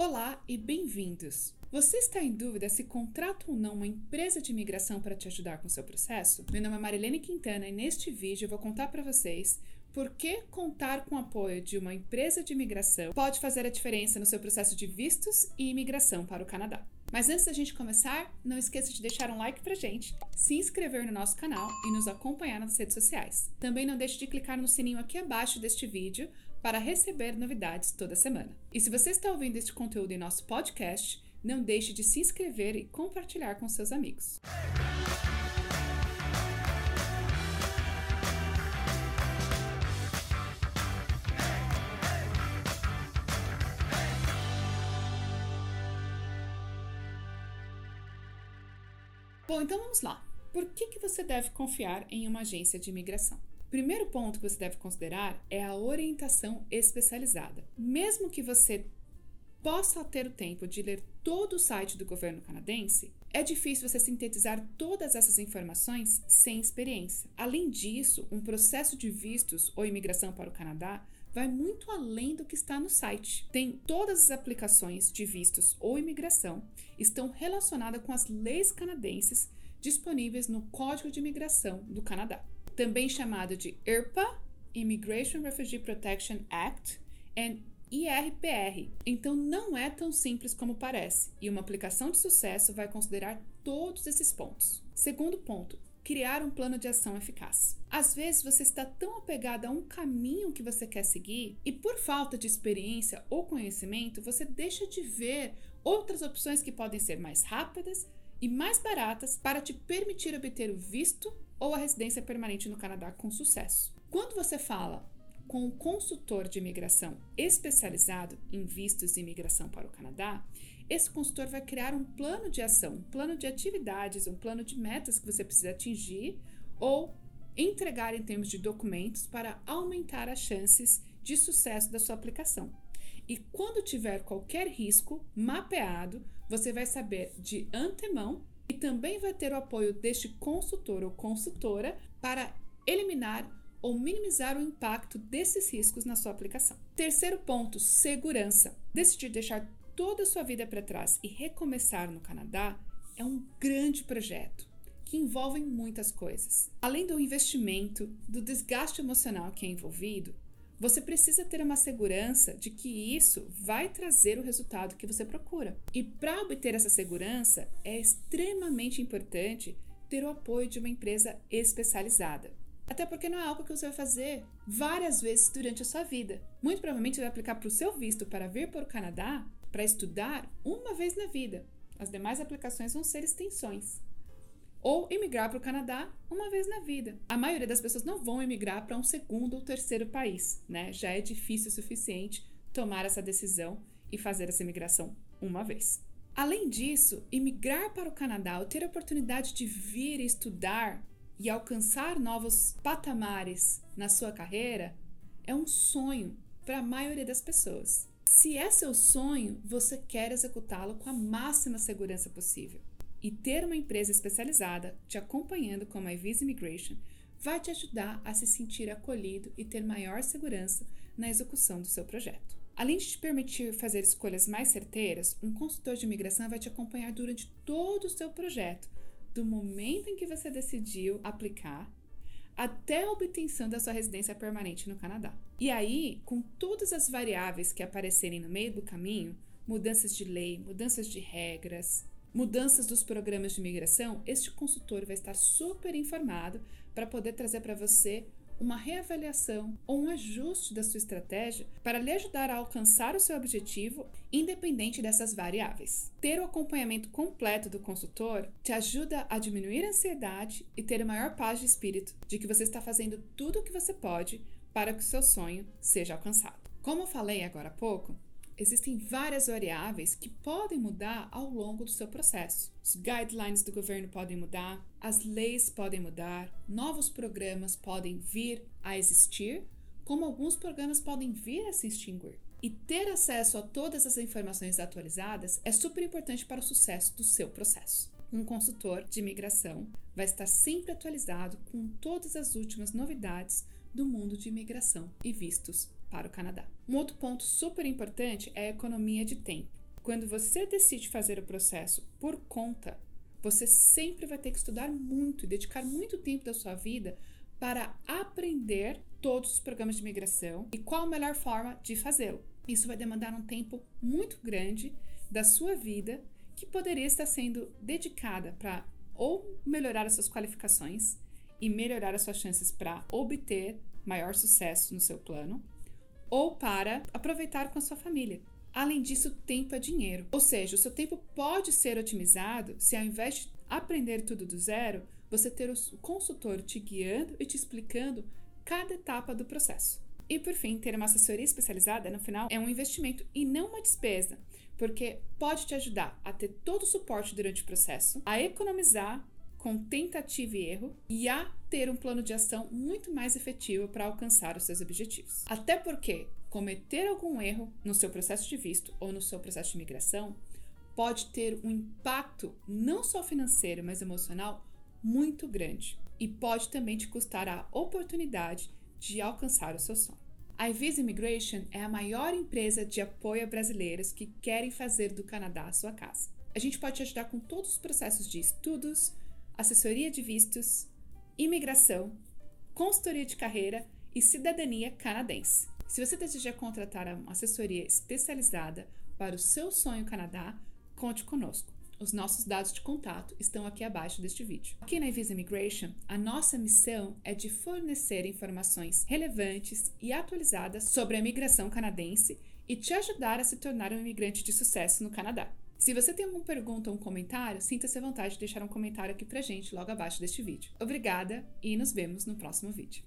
Olá e bem-vindos! Você está em dúvida se contrata ou não uma empresa de imigração para te ajudar com seu processo? Meu nome é Marilene Quintana e neste vídeo eu vou contar para vocês por que contar com o apoio de uma empresa de imigração pode fazer a diferença no seu processo de vistos e imigração para o Canadá. Mas antes da gente começar, não esqueça de deixar um like pra gente, se inscrever no nosso canal e nos acompanhar nas redes sociais. Também não deixe de clicar no sininho aqui abaixo deste vídeo para receber novidades toda semana. E se você está ouvindo este conteúdo em nosso podcast, não deixe de se inscrever e compartilhar com seus amigos. Bom, então vamos lá. Por que, que você deve confiar em uma agência de imigração? Primeiro ponto que você deve considerar é a orientação especializada. Mesmo que você possa ter o tempo de ler todo o site do governo canadense, é difícil você sintetizar todas essas informações sem experiência. Além disso, um processo de vistos ou imigração para o Canadá vai muito além do que está no site. Tem todas as aplicações de vistos ou imigração estão relacionadas com as leis canadenses disponíveis no Código de Imigração do Canadá, também chamado de IRPA, Immigration Refugee Protection Act, e IRPR. Então não é tão simples como parece, e uma aplicação de sucesso vai considerar todos esses pontos. Segundo ponto, criar um plano de ação eficaz. Às vezes você está tão apegado a um caminho que você quer seguir e por falta de experiência ou conhecimento, você deixa de ver outras opções que podem ser mais rápidas e mais baratas para te permitir obter o visto ou a residência permanente no Canadá com sucesso. Quando você fala com um consultor de imigração especializado em vistos e imigração para o Canadá, esse consultor vai criar um plano de ação, um plano de atividades, um plano de metas que você precisa atingir ou entregar em termos de documentos para aumentar as chances de sucesso da sua aplicação. E quando tiver qualquer risco mapeado, você vai saber de antemão e também vai ter o apoio deste consultor ou consultora para eliminar ou minimizar o impacto desses riscos na sua aplicação. Terceiro ponto, segurança. Decidir deixar toda a sua vida para trás e recomeçar no Canadá é um grande projeto que envolve muitas coisas. Além do investimento, do desgaste emocional que é envolvido, você precisa ter uma segurança de que isso vai trazer o resultado que você procura. E para obter essa segurança, é extremamente importante ter o apoio de uma empresa especializada. Até porque não é algo que você vai fazer várias vezes durante a sua vida. Muito provavelmente você vai aplicar para o seu visto para vir para o Canadá para estudar uma vez na vida. As demais aplicações vão ser extensões ou emigrar para o Canadá uma vez na vida. A maioria das pessoas não vão emigrar para um segundo ou terceiro país, né? Já é difícil o suficiente tomar essa decisão e fazer essa imigração uma vez. Além disso, emigrar para o Canadá ou ter a oportunidade de vir estudar e alcançar novos patamares na sua carreira é um sonho para a maioria das pessoas. Se é seu sonho, você quer executá-lo com a máxima segurança possível. E ter uma empresa especializada te acompanhando como a Visa Immigration vai te ajudar a se sentir acolhido e ter maior segurança na execução do seu projeto. Além de te permitir fazer escolhas mais certeiras, um consultor de imigração vai te acompanhar durante todo o seu projeto, do momento em que você decidiu aplicar até a obtenção da sua residência permanente no Canadá. E aí, com todas as variáveis que aparecerem no meio do caminho, mudanças de lei, mudanças de regras, mudanças dos programas de imigração, este consultor vai estar super informado para poder trazer para você uma reavaliação ou um ajuste da sua estratégia para lhe ajudar a alcançar o seu objetivo, independente dessas variáveis. Ter o acompanhamento completo do consultor te ajuda a diminuir a ansiedade e ter maior paz de espírito de que você está fazendo tudo o que você pode para que o seu sonho seja alcançado. Como falei agora há pouco, existem várias variáveis que podem mudar ao longo do seu processo. Os guidelines do governo podem mudar, as leis podem mudar, novos programas podem vir a existir, como alguns programas podem vir a se extinguir. E ter acesso a todas as informações atualizadas é super importante para o sucesso do seu processo. Um consultor de imigração vai estar sempre atualizado com todas as últimas novidades do mundo de imigração e vistos para o Canadá. Um outro ponto super importante é a economia de tempo. quando você decide fazer o processo por conta, você sempre vai ter que estudar muito e dedicar muito tempo da sua vida para aprender todos os programas de imigração e qual a melhor forma de fazê-lo. Isso vai demandar um tempo muito grande da sua vida que poderia estar sendo dedicada para ou melhorar as suas qualificações e melhorar as suas chances para obter maior sucesso no seu plano, ou para aproveitar com a sua família. Além disso, tempo é dinheiro. Ou seja, o seu tempo pode ser otimizado se ao invés de aprender tudo do zero, você ter o consultor te guiando e te explicando cada etapa do processo. E por fim, ter uma assessoria especializada no final é um investimento e não uma despesa, porque pode te ajudar a ter todo o suporte durante o processo, a economizar com tentativa e erro e a ter um plano de ação muito mais efetivo para alcançar os seus objetivos. Até porque cometer algum erro no seu processo de visto ou no seu processo de imigração pode ter um impacto não só financeiro, mas emocional muito grande e pode também te custar a oportunidade de alcançar o seu sonho. A Visa Immigration é a maior empresa de apoio a brasileiros que querem fazer do Canadá a sua casa. A gente pode te ajudar com todos os processos de estudos, assessoria de vistos, imigração, consultoria de carreira e cidadania canadense. Se você deseja contratar uma assessoria especializada para o seu sonho Canadá, conte conosco. Os nossos dados de contato estão aqui abaixo deste vídeo. Aqui na Visa Immigration, a nossa missão é de fornecer informações relevantes e atualizadas sobre a imigração canadense e te ajudar a se tornar um imigrante de sucesso no Canadá. Se você tem alguma pergunta ou um comentário, sinta-se à vontade de deixar um comentário aqui pra gente logo abaixo deste vídeo. Obrigada e nos vemos no próximo vídeo.